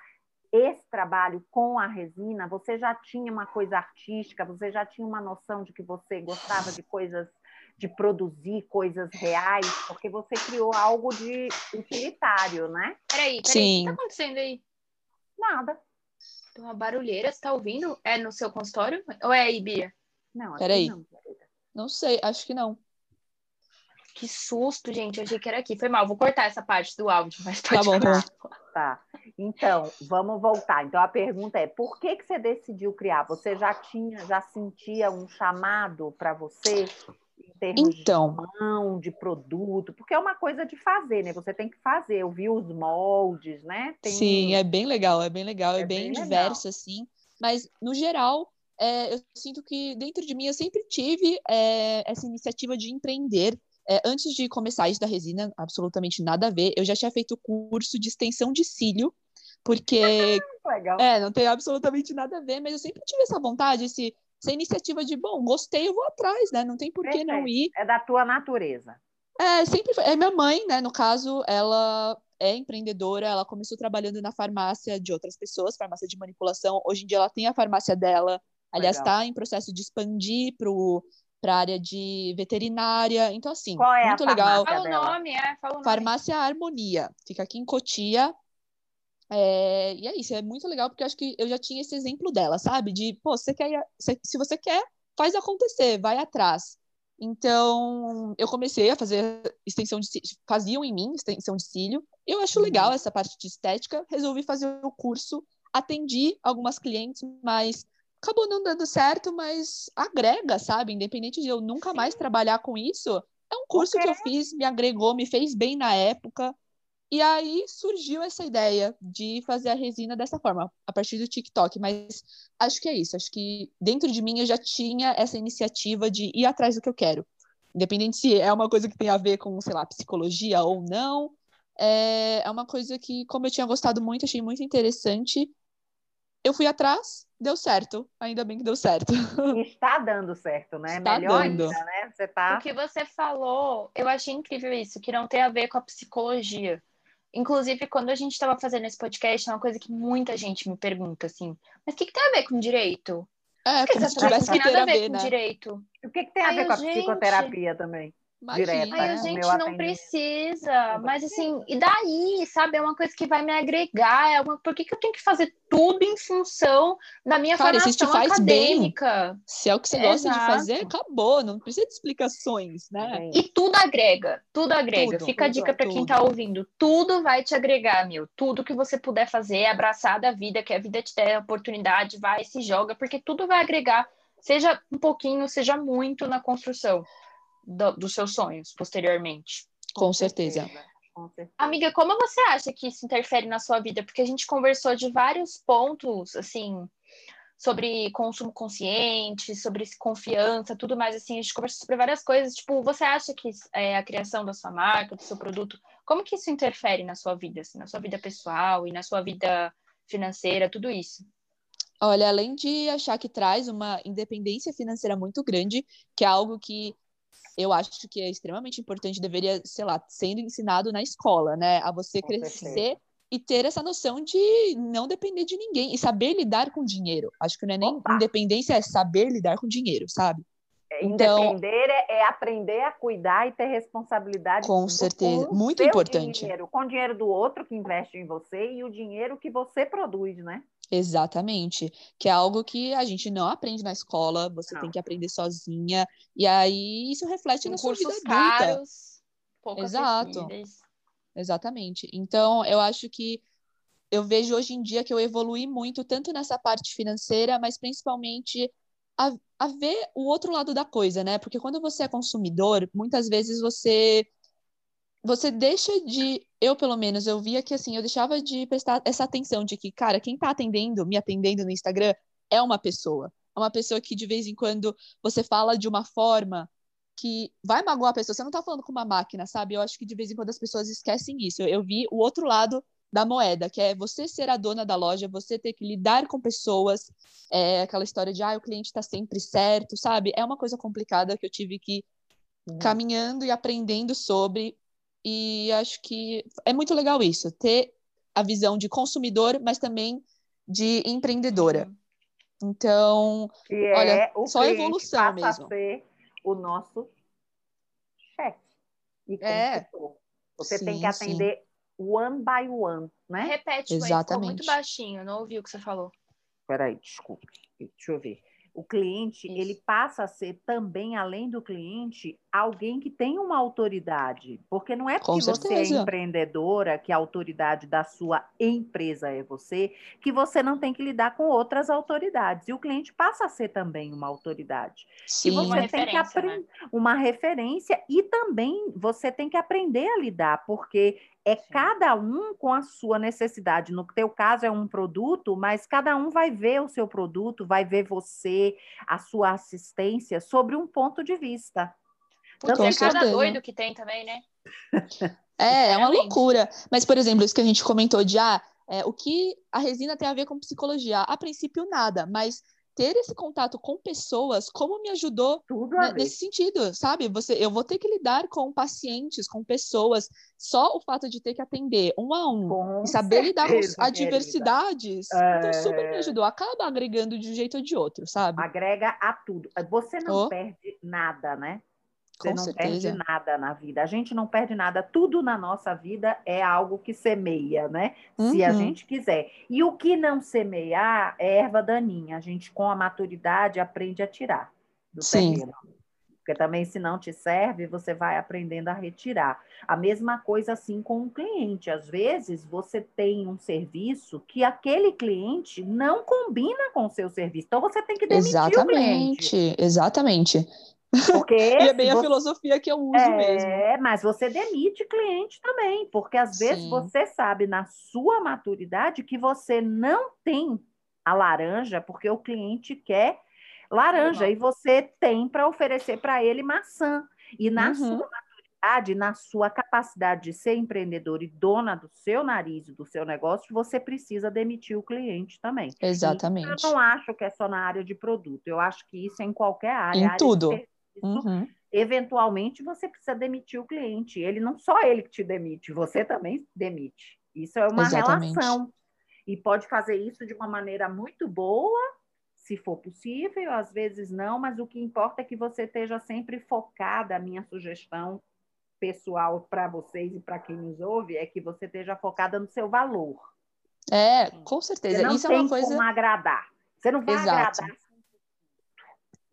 esse trabalho com a resina? Você já tinha uma coisa artística, você já tinha uma noção de que você gostava de coisas, de produzir coisas reais, porque você criou algo de utilitário, né? Peraí, peraí, Sim. o que tá acontecendo aí? Nada. Tem uma barulheira, você tá ouvindo? É no seu consultório? Ou é aí, Bia? Não, peraí. Não, não sei, acho que não. Que susto, gente. Eu achei que era aqui. Foi mal. Vou cortar essa parte do áudio, mas tá pode tá bom, tá. tá. Então, vamos voltar. Então, a pergunta é: por que, que você decidiu criar? Você já tinha, já sentia um chamado para você termos então, de mão, de produto? Porque é uma coisa de fazer, né? Você tem que fazer. Eu vi os moldes, né? Tem... Sim, é bem legal, é bem legal, é, é bem, bem diverso, assim. Mas, no geral, é, eu sinto que dentro de mim eu sempre tive é, essa iniciativa de empreender. É, antes de começar isso da resina, absolutamente nada a ver. Eu já tinha feito curso de extensão de cílio, porque. Legal. É, não tem absolutamente nada a ver, mas eu sempre tive essa vontade, esse, essa iniciativa de, bom, gostei, eu vou atrás, né? Não tem por que não ir. É da tua natureza. É, sempre foi. É minha mãe, né? No caso, ela é empreendedora, ela começou trabalhando na farmácia de outras pessoas, farmácia de manipulação. Hoje em dia ela tem a farmácia dela. Aliás, está em processo de expandir para para a área de veterinária. Então, assim, Qual é muito a legal. Fala o nome, é, fala o nome. Farmácia Harmonia. Fica aqui em Cotia. É, e é isso, é muito legal, porque eu acho que eu já tinha esse exemplo dela, sabe? De, pô, você quer, se você quer, faz acontecer, vai atrás. Então, eu comecei a fazer extensão de faziam em mim extensão de cílio. Eu acho uhum. legal essa parte de estética, resolvi fazer o curso, atendi algumas clientes, mas acabou não dando certo, mas agrega, sabe? Independente de eu nunca mais trabalhar com isso, é um curso okay. que eu fiz, me agregou, me fez bem na época. E aí surgiu essa ideia de fazer a resina dessa forma, a partir do TikTok. Mas acho que é isso. Acho que dentro de mim eu já tinha essa iniciativa de ir atrás do que eu quero. Independente se é uma coisa que tem a ver com, sei lá, psicologia ou não. É, é uma coisa que, como eu tinha gostado muito, achei muito interessante. Eu fui atrás, deu certo. Ainda bem que deu certo. Está dando certo, né? Está Melhor dando. ainda, né? Você tá... O que você falou, eu achei incrível isso, que não tem a ver com a psicologia. Inclusive, quando a gente estava fazendo esse podcast, é uma coisa que muita gente me pergunta, assim, mas o que, que tem a ver com direito? É, como se tivesse que ter nada a ver, com né? direito. O que, que tem a ver com a gente... psicoterapia também? Imagina. direta. Ai, né? gente, Meu não precisa. Mas assim, e daí, sabe? É uma coisa que vai me agregar. É uma... Por que, que eu tenho que fazer tudo em função da minha Cara, se formação te faz acadêmica? Bem, se é o que você gosta de Exato. fazer, acabou. Não precisa de explicações, né? E tudo agrega, tudo agrega. Tudo, Fica a tudo, dica para quem tá ouvindo. Tudo vai te agregar, meu. Tudo que você puder fazer, abraçar da vida, que a vida te der a oportunidade, vai, se joga, porque tudo vai agregar, seja um pouquinho, seja muito na construção do- dos seus sonhos posteriormente. Com certeza. Com certeza. Amiga, como você acha que isso interfere na sua vida? Porque a gente conversou de vários pontos, assim, sobre consumo consciente, sobre confiança, tudo mais, assim, a gente conversou sobre várias coisas. Tipo, você acha que é, a criação da sua marca, do seu produto, como que isso interfere na sua vida, assim, na sua vida pessoal e na sua vida financeira, tudo isso? Olha, além de achar que traz uma independência financeira muito grande, que é algo que eu acho que é extremamente importante, deveria, sei lá, sendo ensinado na escola, né? A você Com crescer certeza. e ter essa noção de não depender de ninguém e saber lidar com dinheiro. Acho que não é nem Opa! independência, é saber lidar com dinheiro, sabe? Então- Independer é, é aprender a cuidar e ter responsabilidade Com certeza. Muito importante. Dinheiro, com o dinheiro do outro que investe em você e o dinheiro que você produz, né? Exatamente. Que é algo que a gente não aprende na escola, você Não. tem que aprender sozinha. E aí isso reflete na Em sua vida cursos adulta. caros, Exato. acessíveis. Exatamente. Então, eu acho que eu vejo hoje em dia que eu evolui muito, tanto nessa parte financeira, mas principalmente a, a ver o outro lado da coisa, né? Porque quando você é consumidor, muitas vezes você você deixa de, eu pelo menos, eu via que assim, eu deixava de prestar essa atenção de que, cara, quem tá atendendo, me atendendo no Instagram é uma pessoa. É uma pessoa que de vez em quando você fala de uma forma que vai magoar a pessoa. Você não tá falando com uma máquina, sabe? Eu acho que de vez em quando as pessoas esquecem isso. Eu, eu vi o outro lado da moeda, que é você ser a dona da loja, você ter que lidar com pessoas, é aquela história de, ah, o cliente tá sempre certo, sabe? É uma coisa complicada que eu tive que uhum. caminhando e aprendendo sobre. E acho que é muito legal isso, ter a visão de consumidor, mas também de empreendedora. Então, é olha, só evolução mesmo. A ser o nosso chefe. E é. Você sim, tem que atender sim. one by one, né? Repete, Exatamente. ficou muito baixinho, não ouvi o que você falou. Peraí, desculpe. Deixa eu ver o cliente Isso. ele passa a ser também, além do cliente, alguém que tem uma autoridade. Porque não é porque você é empreendedora, que a autoridade da sua empresa é você, que você não tem que lidar com outras autoridades. E o cliente passa a ser também uma autoridade. Sim, e você uma tem que aprender né? uma referência e também você tem que aprender a lidar, porque é Sim. cada um com a sua necessidade. No teu caso é um produto, mas cada um vai ver o seu produto, vai ver você, a sua assistência sobre um ponto de vista. Então, é cada doido que tem também, né? É, é uma loucura. Mas, por exemplo, isso que a gente comentou de ah, é, o que a resina tem a ver com psicologia? A princípio, nada, mas ter esse contato com pessoas, como me ajudou nesse sentido, sabe? Você, eu vou ter que lidar com pacientes, com pessoas, só o fato de ter que atender um a um com e saber lidar com adversidades, é... então super me ajudou. Acaba agregando de um jeito ou de outro, sabe? Agrega a tudo. Você não oh. perde nada, né? Você Com não certeza. perde nada na vida. A gente não perde nada. Tudo na nossa vida é algo que semeia, né? Uhum. Se a uhum. gente quiser. E o que não semear é erva daninha. A gente, com a maturidade, aprende a tirar do Sim. terreno. Porque também, se não te serve, você vai aprendendo a retirar. A mesma coisa assim com o cliente. Às vezes, você tem um serviço que aquele cliente não combina com o seu serviço. Então, você tem que demitir exatamente, o cliente. Exatamente. Porque e é bem você... a filosofia que eu uso é, mesmo. É, mas você demite cliente também, porque às Sim. vezes você sabe na sua maturidade que você não tem a laranja, porque o cliente quer laranja uhum. e você tem para oferecer para ele maçã. E na uhum. sua maturidade, na sua capacidade de ser empreendedor e dona do seu nariz e do seu negócio, você precisa demitir o cliente também. Exatamente. eu não acho que é só na área de produto, eu acho que isso é em qualquer área. Em área tudo. De Uhum. Eventualmente você precisa demitir o cliente. Ele não só ele que te demite, você também demite. Isso é uma Exatamente. relação. E pode fazer isso de uma maneira muito boa, se for possível, às vezes não, mas o que importa é que você esteja sempre focada. A minha sugestão pessoal para vocês e para quem nos ouve é que você esteja focada no seu valor. É, com certeza. Você não Isso tem é uma coisa. Como agradar. Você não vai Exato. agradar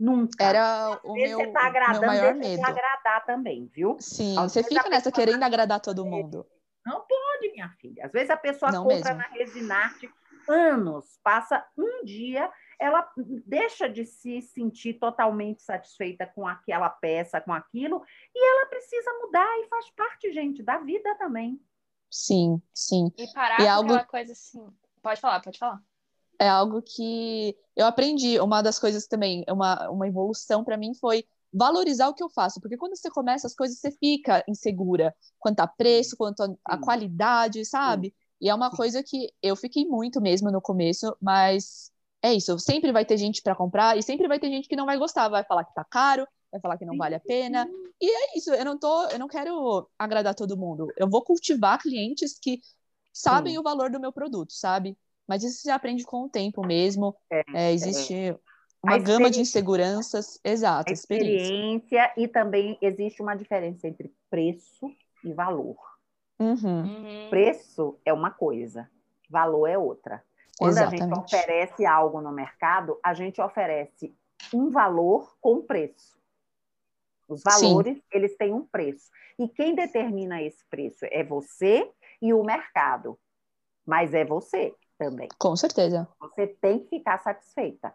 Nunca. Era o meu, você tá agradando, meu maior medo. De agradar também, viu? Sim, Às você fica nessa querendo tá agradar todo mundo. Não pode, minha filha. Às vezes a pessoa não compra mesmo. na Resinarte anos, passa um dia, ela deixa de se sentir totalmente satisfeita com aquela peça, com aquilo, e ela precisa mudar e faz parte, gente, da vida também. Sim, sim. E parar e com algo... aquela coisa assim. Pode falar, pode falar é algo que eu aprendi. Uma das coisas também, uma, uma evolução para mim foi valorizar o que eu faço, porque quando você começa as coisas, você fica insegura quanto a preço, quanto a, a qualidade, sabe? Sim. E é uma coisa que eu fiquei muito mesmo no começo, mas é isso, sempre vai ter gente para comprar e sempre vai ter gente que não vai gostar, vai falar que tá caro, vai falar que não vale a pena. E é isso, eu não tô, eu não quero agradar todo mundo. Eu vou cultivar clientes que sabem Sim. o valor do meu produto, sabe? Mas isso se aprende com o tempo mesmo. É, é, existe é. uma gama de inseguranças. Exato, experiência. experiência. E também existe uma diferença entre preço e valor. Uhum. Uhum. Preço é uma coisa, valor é outra. Quando Exatamente. a gente oferece algo no mercado, a gente oferece um valor com preço. Os valores, Sim. eles têm um preço. E quem determina esse preço é você e o mercado. Mas é você também. Com certeza. Você tem que ficar satisfeita.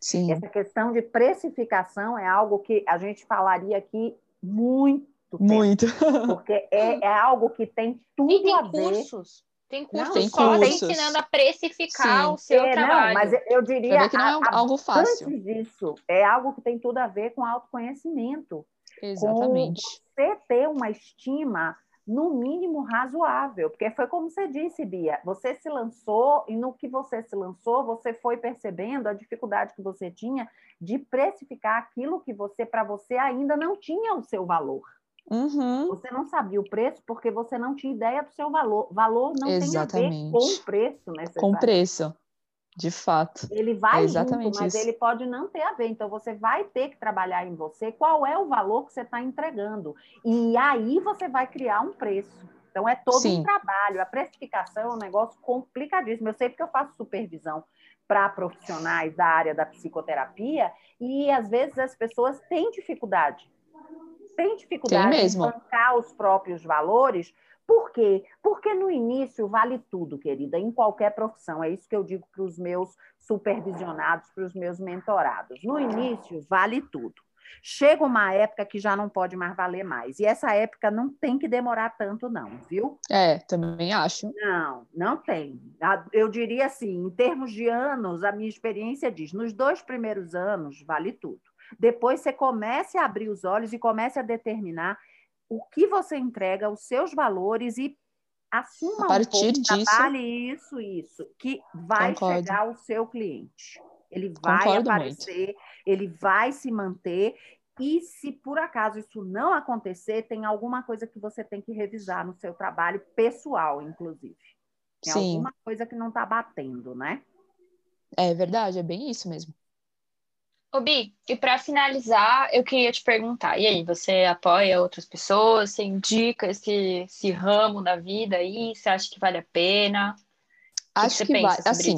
Sim. Essa questão de precificação é algo que a gente falaria aqui muito. Tempo, muito. Porque é, é algo que tem tudo tem a ver. Cursos. Tem cursos tem só cursos. ensinando a precificar Sim. o seu é, trabalho. Não, mas eu diria que não é a, algo fácil. Antes disso, é algo que tem tudo a ver com autoconhecimento. Exatamente. Com você ter uma estima no mínimo razoável, porque foi como você disse, Bia, você se lançou e no que você se lançou, você foi percebendo a dificuldade que você tinha de precificar aquilo que você para você ainda não tinha o seu valor. Uhum. Você não sabia o preço porque você não tinha ideia do seu valor. Valor não Exatamente. tem a ver com o preço necessário. Com preço. De fato. Ele vai É exatamente junto, mas isso. ele pode não ter a ver. Então, você vai ter que trabalhar em você qual é o valor que você está entregando. E aí você vai criar um preço. Então, é todo Sim. um trabalho. A precificação é um negócio complicadíssimo. Eu sei porque eu faço supervisão para profissionais da área da psicoterapia e, às vezes, as pessoas têm dificuldade. Têm dificuldade Tem em mesmo. bancar os próprios valores por quê? Porque no início vale tudo, querida, em qualquer profissão. É isso que eu digo para os meus supervisionados, para os meus mentorados. No início vale tudo. Chega uma época que já não pode mais valer mais. E essa época não tem que demorar tanto, não, viu? É, também acho. Não, não tem. Eu diria assim, em termos de anos, a minha experiência diz, nos dois primeiros anos vale tudo. Depois você comece a abrir os olhos e comece a determinar o que você entrega, os seus valores e assuma A partir um pouco, disso- trabalhe isso, isso, que vai Concordo. chegar ao seu cliente. Ele vai Concordo aparecer, ele vai se manter. E se por acaso isso não acontecer, tem alguma coisa que você tem que revisar no seu trabalho pessoal, inclusive. Tem Sim. alguma coisa que não está batendo, né? É verdade, é bem isso mesmo. Ô, Bi, e para finalizar, eu queria te perguntar, e aí, você apoia outras pessoas? Você indica esse, esse ramo da vida aí? Você acha que vale a pena? Que Acho que pensa vai. sobre Assim?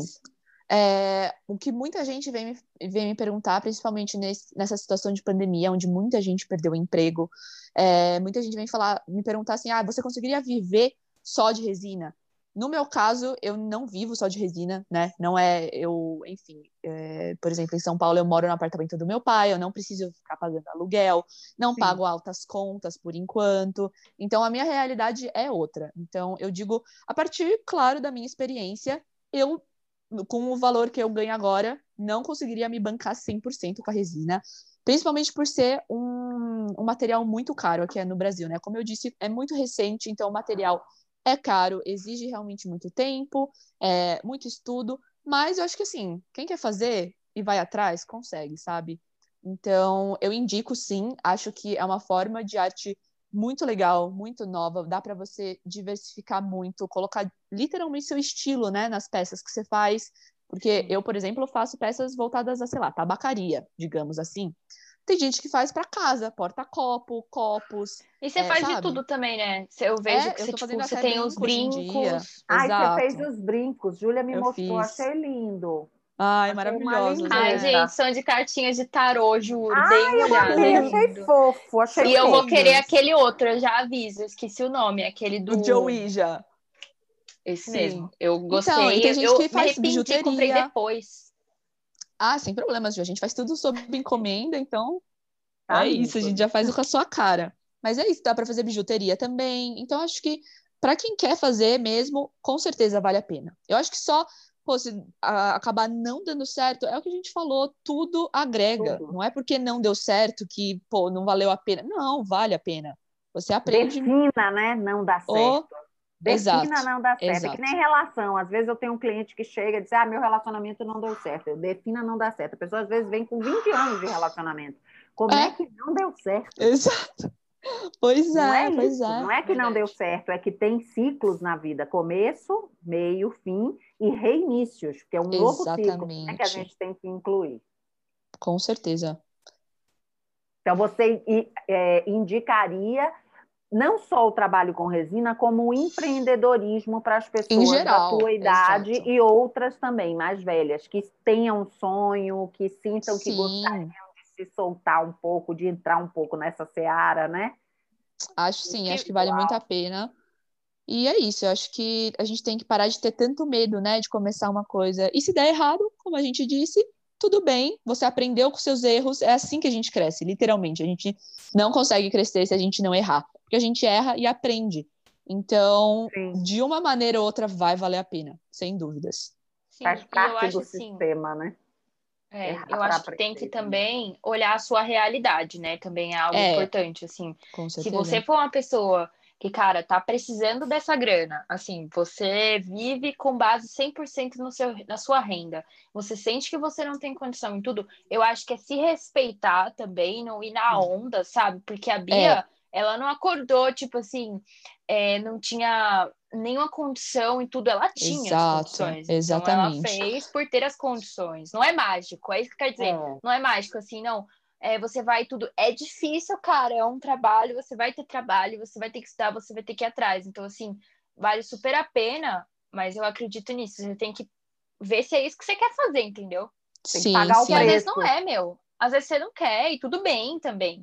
É, o que muita gente vem me, vem me perguntar, principalmente nesse- nessa situação de pandemia, onde muita gente perdeu o emprego, é, muita gente vem falar, me perguntar assim: ah, você conseguiria viver só de resina? No meu caso, eu não vivo só de resina, né? Não é eu, enfim, é, por exemplo, em São Paulo eu moro no apartamento do meu pai, eu não preciso ficar pagando aluguel, não Sim. pago altas contas por enquanto. Então a minha realidade é outra. Então eu digo, a partir, claro, da minha experiência, eu com o valor que eu ganho agora, não conseguiria me bancar 100% com a resina, principalmente por ser um, um material muito caro aqui no Brasil, né? Como eu disse, é muito recente, então o material é caro, exige realmente muito tempo, é, muito estudo, mas eu acho que assim, quem quer fazer e vai atrás, consegue, sabe? Então, eu indico sim, acho que é uma forma de arte muito legal, muito nova, dá para você diversificar muito, colocar literalmente seu estilo, né, nas peças que você faz, porque eu, por exemplo, faço peças voltadas a, sei lá, tabacaria, digamos assim. Tem gente que faz para casa, porta-copo, copos. E você é, faz de sabe? tudo também, né? Eu vejo É, que eu você, tipo, você tem os brincos. Ai, Exato. você fez os brincos. Júlia me Eu mostrou, fiz. achei lindo. Ai, Achei lindeza. Ai, gente, são de cartinhas de tarô, juro. Ai, Deem uma eu olhada. amei, é achei fofo, achei E eu vou fofo. querer aquele outro, eu já aviso, eu esqueci o nome, aquele do. Do Joey já. Esse Sim. mesmo. Eu gostei. Então, e tem gente eu que me faz arrependi, comprei bijuteria. depois. Ah, sem problemas, Ju. A gente faz tudo sob encomenda, então Tá é isso, a lindo. gente já faz com a sua cara. Mas é isso, dá para fazer bijuteria também. Então, acho que para quem quer fazer mesmo, com certeza vale a pena. Eu acho que só, pô, se a- acabar não dando certo, é o que a gente falou, tudo agrega. Tudo. Não é porque não deu certo que, pô, não valeu a pena. Não, vale a pena. Você aprende. Defina, né? Não dá certo. O- Defina Exato, não dá certo. É exato. que nem relação. Às vezes eu tenho um cliente que chega e diz: Ah, meu relacionamento não deu certo. Eu defina não dá certo. A pessoa às vezes vem com 20 anos de relacionamento. Como é, É. que não deu certo? Exato. Pois Não é, é pois é. Não é que não deu certo, é que tem ciclos na vida: começo, meio, fim e reinícios, que é um novo ciclo né, que a gente tem que incluir. Com certeza. Então, você é, indicaria não só o trabalho com resina, como o empreendedorismo para as pessoas geral, da tua idade exato. e outras também, mais velhas, que tenham um sonho, que sintam que Sim. gostariam de se soltar um pouco, de entrar um pouco nessa seara, né? Acho sim, acho que vale muito a pena. E é isso, eu acho que a gente tem que parar de ter tanto medo, né, de começar uma coisa. E se der errado, como a gente disse, tudo bem, você aprendeu com seus erros, é assim que a gente cresce, literalmente. A gente não consegue crescer se a gente não errar, porque a gente erra e aprende. Então, Sim. de uma maneira ou outra, vai valer a pena, sem dúvidas. Sim, Faz eu parte acho do assim, sistema, né? é, errar eu acho que tem que também olhar a sua realidade, né? Também é algo É. importante, assim. Com Se você for uma pessoa que, cara, tá precisando dessa grana. Assim, você vive com base 100% no seu, na sua renda. Você sente que você não tem condição em tudo. Eu acho que é se respeitar também, não ir na onda, sabe? Porque a Bia, é. Ela não acordou, tipo assim, é, não tinha nenhuma condição em tudo. Ela tinha Exato, as condições. Exatamente. Então ela fez por ter as condições. Não é mágico, é isso que quer dizer. É. Não é mágico, assim, não é, você vai tudo. É difícil, cara, é um trabalho, você vai ter trabalho, você vai ter que estudar, você vai ter que ir atrás. Então, assim, vale super a pena, mas eu acredito nisso. Você tem que ver se é isso que você quer fazer, entendeu? Tem sim, que pagar sim. o preço. às vezes não é, meu. Às vezes você não quer, e tudo bem também.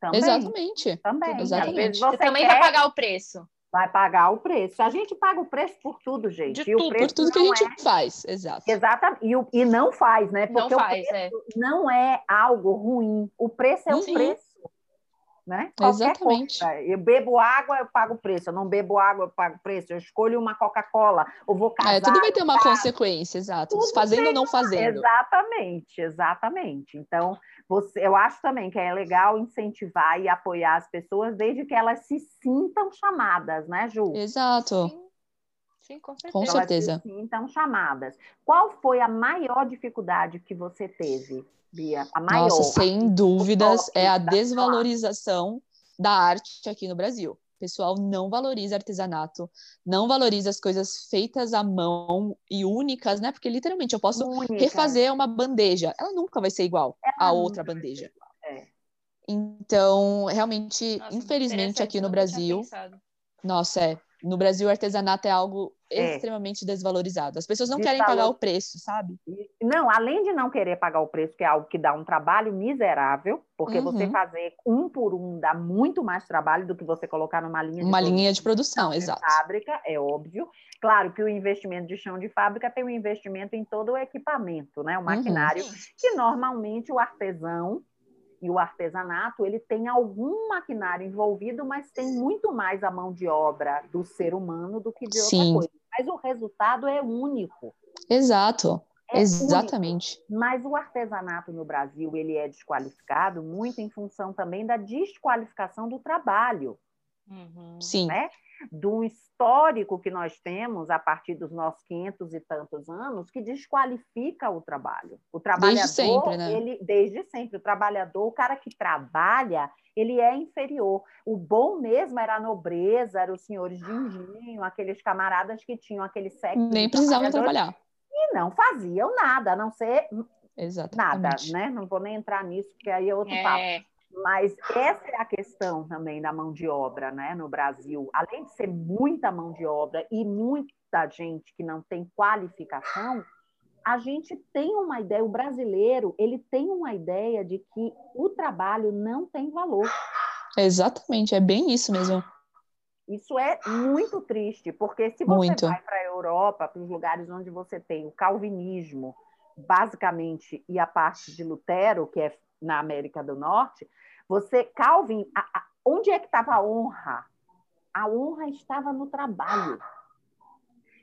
Também. Exatamente. Também. Exatamente. Você, você também quer... vai pagar o preço vai pagar o preço. A gente paga o preço por tudo, gente. De e tudo, o preço por tudo que a gente é... faz, exato. Exatamente. E, e não faz, né? Porque não faz, é. não é algo ruim. O preço é o preço. Né? Exatamente. Coisa. Eu bebo água, eu pago o preço. Eu não bebo água, eu pago o preço. Eu escolho uma Coca-Cola, ou vou casar. É, tudo vai ter uma consequência, exato. Tudo fazendo ou não fazendo. Exatamente, exatamente. Então, você, eu acho também que é legal incentivar e apoiar as pessoas desde que elas se sintam chamadas, né, Ju? Exato. Sim, Sim com certeza. Com certeza. Elas se sintam chamadas. Qual foi a maior dificuldade que você teve, Bia? A maior. Nossa, sem dúvidas, é a desvalorização da arte aqui no Brasil pessoal não valoriza artesanato, não valoriza as coisas feitas à mão e únicas, né? Porque literalmente eu posso Única. refazer uma bandeja, ela nunca vai ser igual a outra bandeja. É. Então, realmente, Nossa, infelizmente aqui no Brasil, nossa, é, no Brasil, o artesanato é algo é. extremamente desvalorizado. As pessoas não querem pagar o preço, sabe? Não, além de não querer pagar o preço, que é algo que dá um trabalho miserável, porque uhum. você fazer um por um dá muito mais trabalho do que você colocar numa linha de uma produção, linha de produção, exato. Fábrica, é óbvio. Claro que o investimento de chão de fábrica tem um investimento em todo o equipamento, né? O uhum. maquinário, uhum. que normalmente o artesão e o artesanato, ele tem algum maquinário envolvido, mas tem muito mais a mão de obra do ser humano do que de outra Sim. coisa. Mas o resultado é único. Exato. É Exatamente. Único. Mas o artesanato no Brasil, ele é desqualificado muito em função também da desqualificação do trabalho. Uhum. Sim. Né? Do histórico que nós temos a partir dos nossos 500 e tantos anos que desqualifica o trabalho. O trabalhador, desde sempre, né? ele desde sempre, o trabalhador, o cara que trabalha, ele é inferior. O bom mesmo era a nobreza, eram os senhores de engenho, aqueles camaradas que tinham aquele sexo. Nem precisavam trabalhar. E não faziam nada, a não ser Exatamente. nada, né? Não vou nem entrar nisso, porque aí é outro é. papo. Mas essa é a questão também da mão de obra né, no Brasil. Além de ser muita mão de obra e muita gente que não tem qualificação, a gente tem uma ideia, o brasileiro, ele tem uma ideia de que o trabalho não tem valor. Exatamente, é bem isso mesmo. Isso é muito triste, porque se você muito. vai para a Europa, para os lugares onde você tem o calvinismo, basicamente, e a parte de Lutero, que é na América do Norte, você, Calvin, a, a, onde é que estava a honra? A honra estava no trabalho.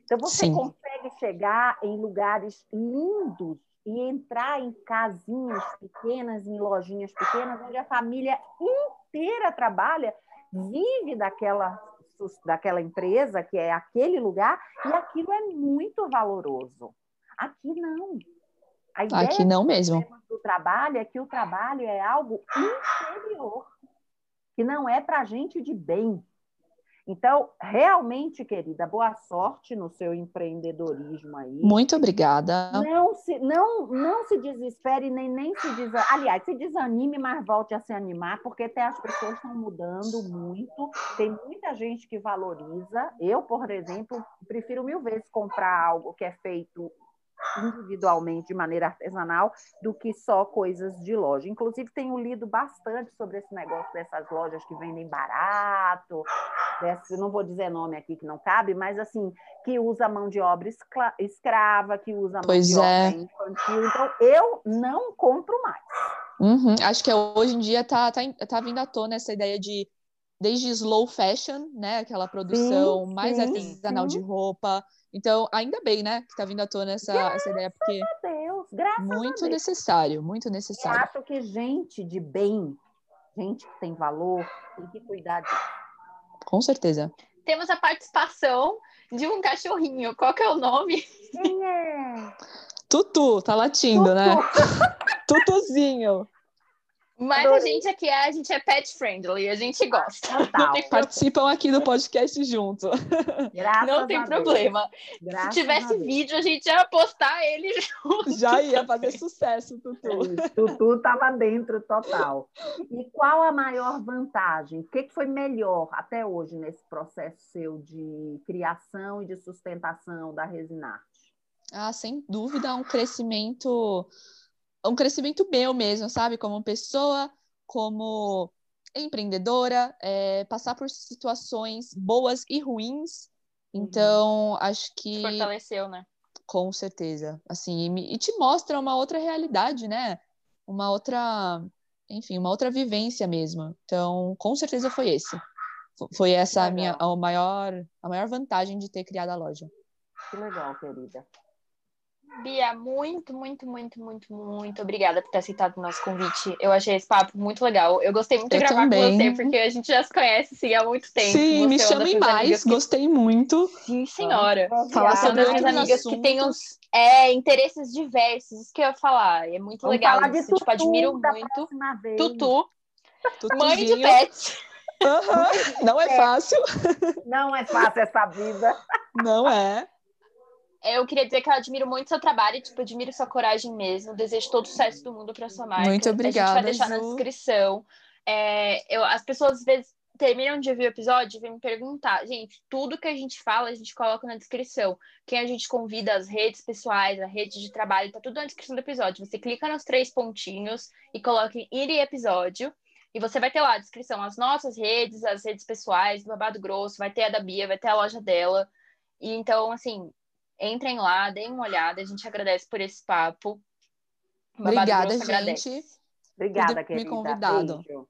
Então você Sim. consegue chegar em lugares lindos e entrar em casinhas pequenas, em lojinhas pequenas, onde a família inteira trabalha, vive daquela daquela empresa que é aquele lugar e aquilo é muito valoroso. Aqui não. Aqui não mesmo. Do trabalho é que o trabalho é algo inferior, que não é para gente de bem. Então, realmente, querida, boa sorte no seu empreendedorismo aí. Muito obrigada. Não se, não, não se desespere, nem, nem se desanime. Aliás, se desanime, mas volte a se animar, porque até as pessoas estão mudando muito. Tem muita gente que valoriza. Eu, por exemplo, prefiro mil vezes comprar algo que é feito individualmente, de maneira artesanal, do que só coisas de loja. Inclusive, tenho lido bastante sobre esse negócio dessas lojas que vendem barato, desse, não vou dizer nome aqui que não cabe, mas assim, que usa mão de obra escrava, que usa mão pois de é. obra infantil. Então, eu não compro mais. Uhum. Acho que hoje em dia tá, tá, tá vindo à tona essa ideia de desde slow fashion, né, aquela produção sim, mais sim, artesanal sim. de roupa, então, ainda bem, né, que está vindo à tona essa, essa ideia, porque a Deus, graças muito a Deus. necessário, muito necessário. Eu acho que gente de bem, gente que tem valor, tem que cuidar disso. Com certeza. Temos a participação de um cachorrinho. Qual que é o nome? Quem é? Tutu, tá latindo, né? Tutuzinho. Mas Adorei. a gente aqui é, a gente é pet friendly, a gente gosta. Total. Participam aqui do podcast junto. Graças não tem problema. Graças Se tivesse a vídeo, a gente ia postar ele junto. Já ia fazer sucesso, Tutu. É Tutu estava dentro total. E qual a maior vantagem? O que foi melhor até hoje nesse processo seu de criação e de sustentação da Resinarte? Ah, sem dúvida, um crescimento um crescimento meu mesmo, sabe? Como pessoa, como empreendedora, é, passar por situações boas e ruins. Uhum. Então, uhum. acho que. Fortaleceu, né? Com certeza. Assim, e, e te mostra uma outra realidade, né? Uma outra. Enfim, uma outra vivência mesmo. Então, com certeza foi esse. Foi essa a minha a maior, a maior vantagem de ter criado a loja. Que legal, querida. Bia, muito, muito, muito, muito, muito obrigada por ter aceitado o nosso convite. Eu achei esse papo muito legal. Eu gostei muito de gravar também. com você, porque a gente já se conhece sim, há muito tempo. Sim, você me é chamem mais, que... gostei muito. Sim, senhora. Ah, Falar sobre das minhas amigas assunto. que têm uns é, interesses diversos, isso que eu ia falar. É muito Vamos legal. Falar de isso. Tutu, tipo, admiro muito. Tutu, Tutuzinho. mãe de pet. Uhum. Não é fácil. Não é fácil essa vida. Não é. Eu queria dizer que eu admiro muito seu trabalho, tipo, admiro sua coragem mesmo. Desejo todo o sucesso do mundo para sua marca. Muito obrigada. A gente vai deixar Ju. na descrição. É, eu, as pessoas às vezes terminam de ouvir o episódio e vêm me perguntar. Gente, tudo que a gente fala, a gente coloca na descrição. Quem a gente convida, as redes pessoais, a rede de trabalho, tá tudo na descrição do episódio. Você clica nos três pontinhos e coloca em ir episódio. E você vai ter lá a descrição, as nossas redes, as redes pessoais, do Babado Grosso, vai ter a da Bia, vai ter a loja dela. E então, assim, Entrem lá, deem uma olhada. A gente agradece por esse papo. Obrigada, gente. Obrigada, querida. Me convidado. Beijo.